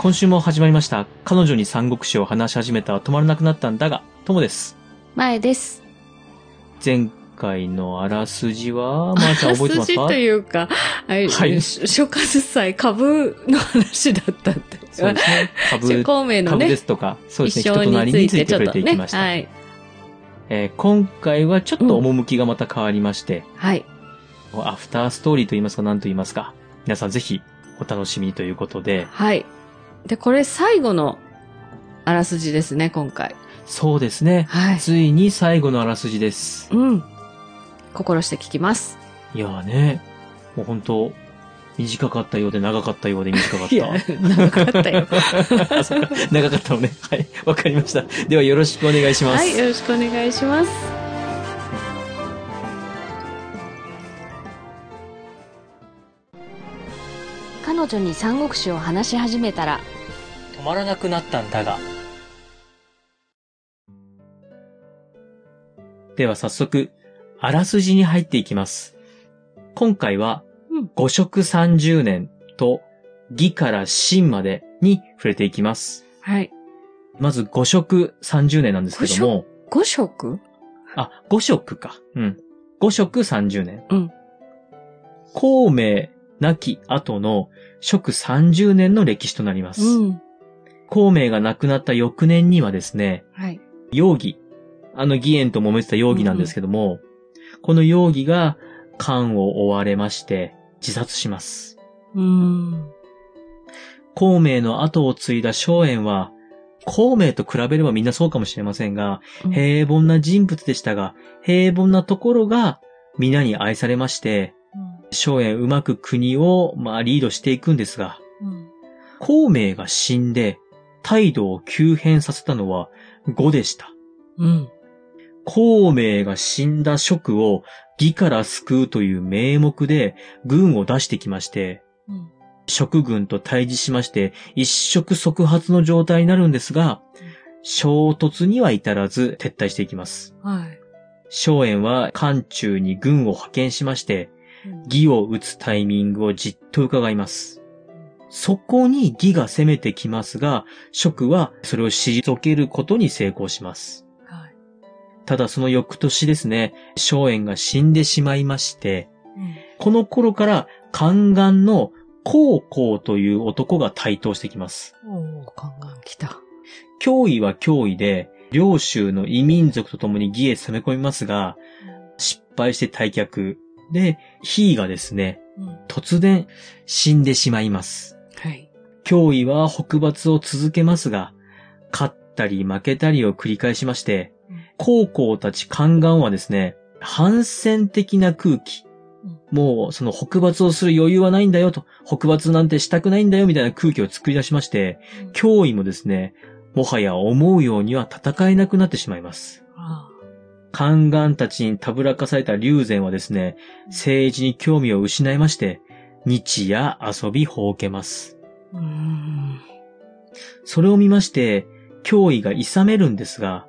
今週も始まりました。彼女に三国志を話し始めたら止まらなくなったんだが、ともです。前です。前回のあらすじは、まー、ちゃん覚えてますか？数字というか、あれ、はいし諸葛祭株の話だったって。そうですね。株、孔明のね株で、すとか、そうですね。一人となりについて触れていきまし。た。はい。えー今回はちょっと趣がまた変わりまして、はい。アフターストーリーと言いますか何と言いますか。皆さんぜひお楽しみにということで、はい。で、これ最後のあらすじですね、今回。そうですね。はい。ついに最後のあらすじです。うん。心して聞きます。いやーね、もう本当短かったようで長かったようで短かった。いや、長かったよ。長かったのね。はい。わかりました。ではよろしくお願いします。はい、よろしくお願いします。彼女に三国志を話し始めたら、止まらなくなったんだが。では早速、あらすじに入っていきます。今回はうん、五色30年と義から真までに触れていきます。はい。まず五色30年なんですけども、五色？あ、五色か。うん。五色30年。うん。孔明亡き後の食30年の歴史となります。うん。孔明が亡くなった翌年にはですね、はい。容疑。あの義援と揉めてた容疑なんですけども、この容疑が官を追われまして自殺します。うん。孔明の後を継いだ荘園は、孔明と比べればみんなそうかもしれませんが、平凡な人物でしたが、平凡なところが皆に愛されまして、荘園うまく国を、まあ、リードしていくんですが、うん。孔明が死んで態度を急変させたのは呉でした。うん。孔明が死んだ職を義から救うという名目で軍を出してきまして、うん。職軍と対峙しまして一触即発の状態になるんですが、衝突には至らず撤退していきます。はい。荘園は漢中に軍を派遣しまして、義を撃つタイミングをじっと伺います。そこに義が攻めてきますが、職はそれを退けることに成功します。はい。ただその翌年ですね、荘園が死んでしまいまして、この頃から宦官の孔公という男が台頭してきます。おー、ガンガン来た。脅威は脅威で、領州の異民族と共に義へ攻め込みますが、失敗して退却。で、ヒーがですね、うん。突然死んでしまいます。はい。脅威は北伐を続けますが、勝ったり負けたりを繰り返しましてうん、高校たち宦官はですね、反戦的な空気うん。もうその北伐をする余裕はないんだよと、北伐なんてしたくないんだよみたいな空気を作り出しまして、脅威もですね、もはや思うようには戦えなくなってしまいます。あ宦官たちにたぶらかされた龍禅はですね、政治に興味を失いまして、日夜遊びほうけます。ーうん。それを見まして、脅威が諌めるんですが、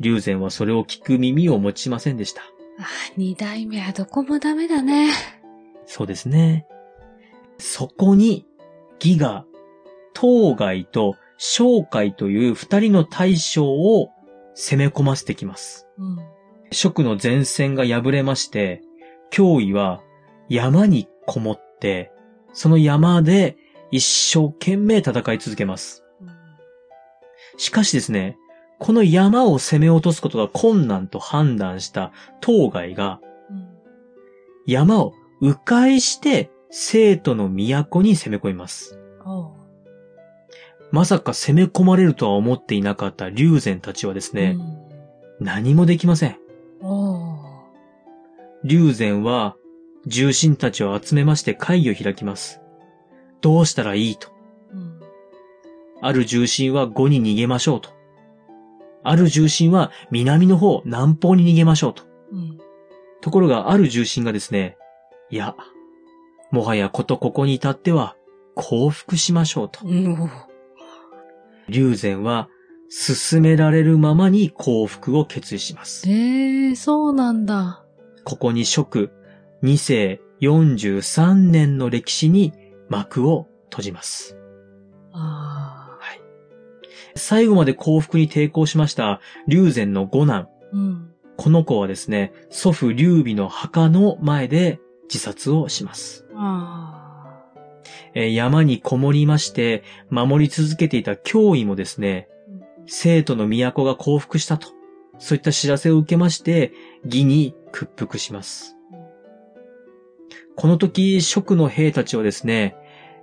龍禅はそれを聞く耳を持ちませんでした。あ、二代目はどこもダメだね。そうですね。そこに、義が、当該と商海という二人の大将を攻め込ませてきます。うん。蜀の前線が敗れまして、脅威は山にこもって、その山で一生懸命戦い続けます。しかしですね、この山を攻め落とすことが困難と判断した当該がうん。山を迂回して生徒の都に攻め込みます。まさか攻め込まれるとは思っていなかった龍禅たちはですね、何もできません。龍禅は重臣たちを集めまして会議を開きます。どうしたらいいと。うん。ある重臣は呉に逃げましょうと。ある重臣は南の方、南方に逃げましょうと。うん。ところがある重臣がですね、いや、もはやことここに至っては降伏しましょうと。うん。龍禅は進められるままに降伏を決意します。ええー、そうなんだ。ここに蜀2世43年の歴史に幕を閉じます。あ最後まで幸福に抵抗しました龍禅の五男。うん。この子はですね、祖父劉備の墓の前で自殺をします。山にこもりまして、守り続けていた脅威もですね、ー生徒の都が降伏したと。そういった知らせを受けまして、義に屈服します。この時、蜀の兵たちはですね、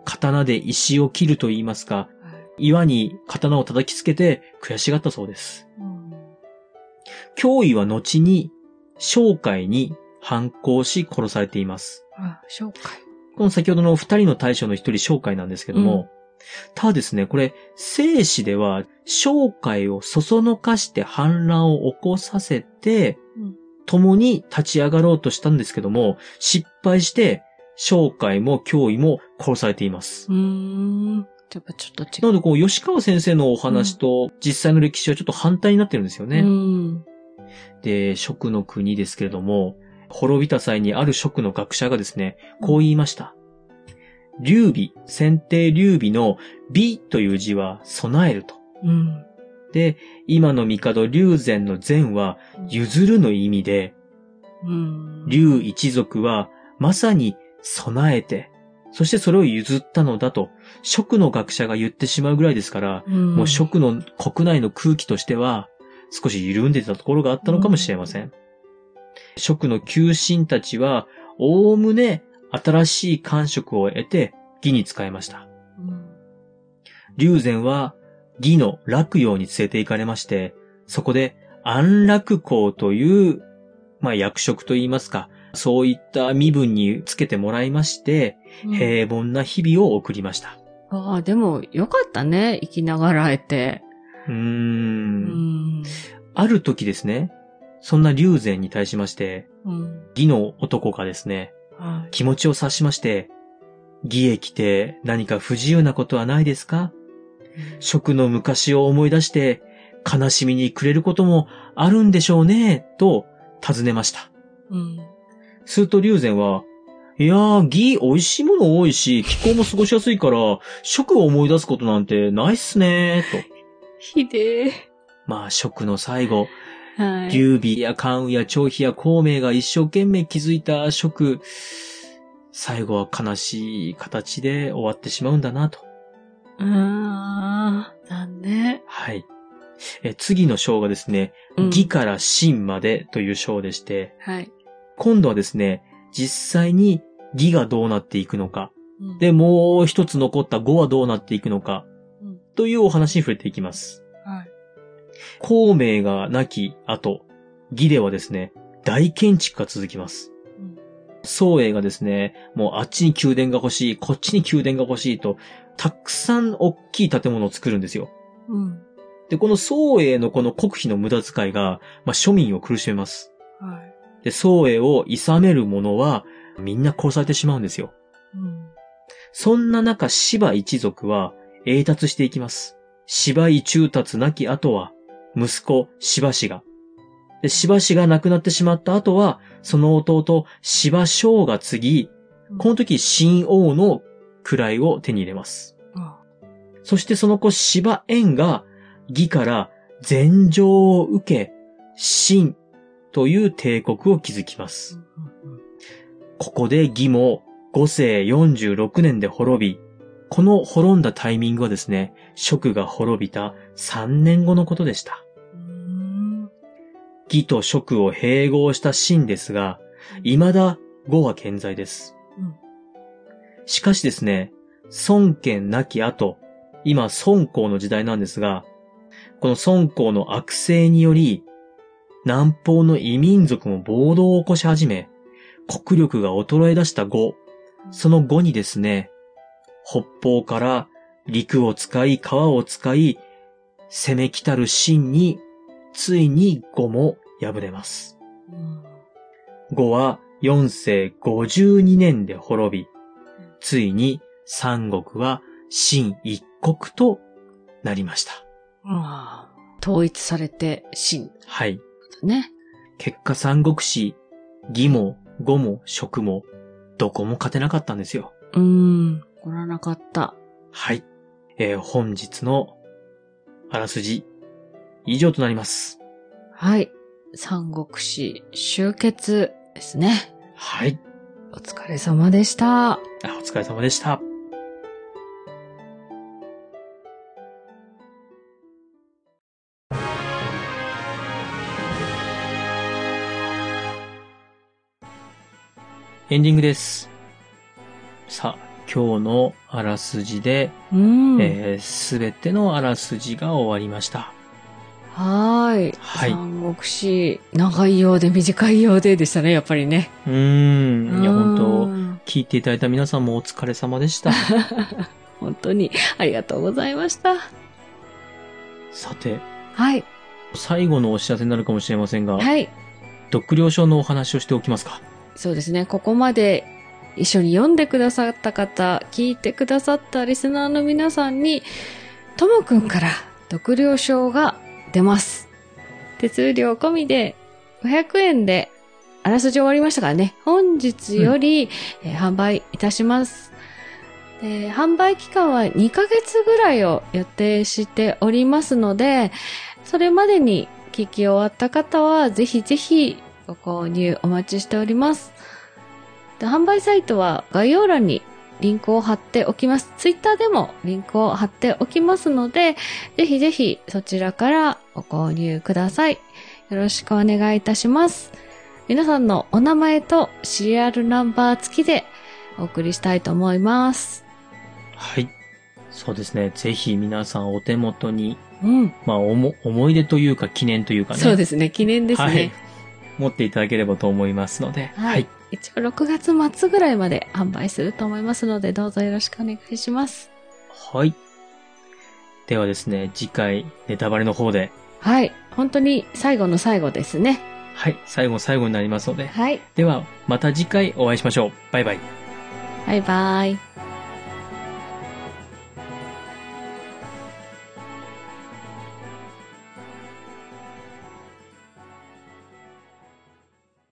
刀で石を切ると言いますか、はい岩に刀を叩きつけて悔しがったそうです。うん脅威は後に、商海に反抗し殺されています。あ、紹介。この先ほどの二人の大将の一人、商海なんですけども、ただですね、これ、聖史では、商海をそそのかして反乱を起こさせて、うん共に立ち上がろうとしたんですけども、失敗して、商海も脅威も殺されています。うーん。やっぱちょっと違う。なので、こう、吉川先生のお話と実際の歴史はちょっと反対になってるんですよね。うん。で、蜀の国ですけれども、滅びた際にある蜀の学者がですね、こう言いました。劉備、先帝劉備の美という字は備えると。うん。で、今の帝劉禅の禅は譲るの意味で、うん。劉一族はまさに備えて、そしてそれを譲ったのだと、蜀の学者が言ってしまうぐらいですから、うん、もう蜀の国内の空気としては少し緩んでたところがあったのかもしれません。蜀の旧臣たちは、おおむね新しい官職を得て義に仕えました。うん。龍禅は義の洛陽に連れて行かれまして、そこで安楽公という、まあ役職といいますか、そういった身分につけてもらいまして、うん平凡な日々を送りました。ああ、でも、よかったね。生きながらえて。うー。うんん。ある時ですね、そんな龍禅に対しまして、うん。義の男がですね、はい。気持ちを察しまして、義へ来て何か不自由なことはないですか？食の昔を思い出して悲しみに暮れることもあるんでしょうね、と尋ねました。うん。すると龍禅は、いやー、義美味しいもの多いし、気候も過ごしやすいから、食を思い出すことなんてないっすね、と。ひでえ。まあ、食の最後、はい。劉備や関羽や張飛や孔明が一生懸命築いた職、最後は悲しい形で終わってしまうんだなと。ああ、残念。はい。え次の章がですね、うん義から真までという章でして、はい。今度はですね、実際に義がどうなっていくのか、うん、で、もう一つ残った語はどうなっていくのかうん、というお話に触れていきます。はい。孔明が亡き後、義ではですね、大建築が続きます。うん宋英がですね、もうあっちに宮殿が欲しい、こっちに宮殿が欲しいと、たくさん大きい建物を作るんですよ。うん。で、この宋英のこの国費の無駄遣いが、まあ、庶民を苦しめます。はい。で、宋英を諌める者は、みんな殺されてしまうんですよ。うん。そんな中、芝一族は栄達していきます。芝居中達なき後は、息子芝氏が。で、芝氏が亡くなってしまった後は、その弟芝昌が継ぎ、この時新王の位を手に入れます。あそしてその子芝縁が義から禅譲を受け、秦という帝国を築きます。ここで義も5世46年で滅び、この滅んだタイミングはですね、蜀が滅びた3年後のことでした。うん。義と蜀を併合した秦ですが、未だ呉は健在です。うんしかしですね、孫権亡き後、今孫公の時代なんですが、この孫公の悪政により、南方の異民族も暴動を起こし始め、国力が衰え出した呉、その後にですね、北方から陸を使い、川を使い、攻め来たる秦に、ついに呉も敗れます。うん呉は4世52年で滅び、ついに三国は秦一国となりました。ああ統一されて、真はい。ね。結果三国志、義も呉も蜀も、どこも勝てなかったんですよ。うん。来らなかった。はい。えー本日のあらすじ、以上となります。はい。三国志終結ですね。はい。お疲れ様でした。あお疲れ様でした。エンディングです。さあ、今日のあらすじで、うん。えすべてのあらすじが終わりました。はーい。はい三国志、長いようで短いようででしたね、やっぱりね。うーん。いや、本当当聞いていただいた皆さんもお疲れ様でした。本当にありがとうございました。さて、はい。最後のお知らせになるかもしれませんが、はい。読了症のお話をしておきますか。そうですね。ここまで一緒に読んでくださった方、聞いてくださったリスナーの皆さんに、ともくんから読了証が出ます。手数料込みで500円であらすじ終わりましたからね。本日より、えー販売いたします。で販売期間は2ヶ月ぐらいを予定しておりますので、それまでに聞き終わった方は、ぜひぜひご購入お待ちしております。で販売サイトは概要欄にリンクを貼っておきます。ツイッターでもリンクを貼っておきますので、ぜひぜひそちらからご購入ください。よろしくお願いいたします。皆さんのお名前とシリアルナンバー付きでお送りしたいと思います。はい。そうですね。ぜひ皆さんお手元に、うん。まあ、おも、思い出というか記念というかね。そうですね。記念ですね。はい。持っていただければと思いますので。はい。一応6月末ぐらいまで販売すると思いますので、どうぞよろしくお願いします。はい。ではですね、次回、ネタバレの方で、はい。本当に最後の最後ですね。はい、最後最後になりますので。はい。では、また次回お会いしましょう。バイバイ。バイバイ。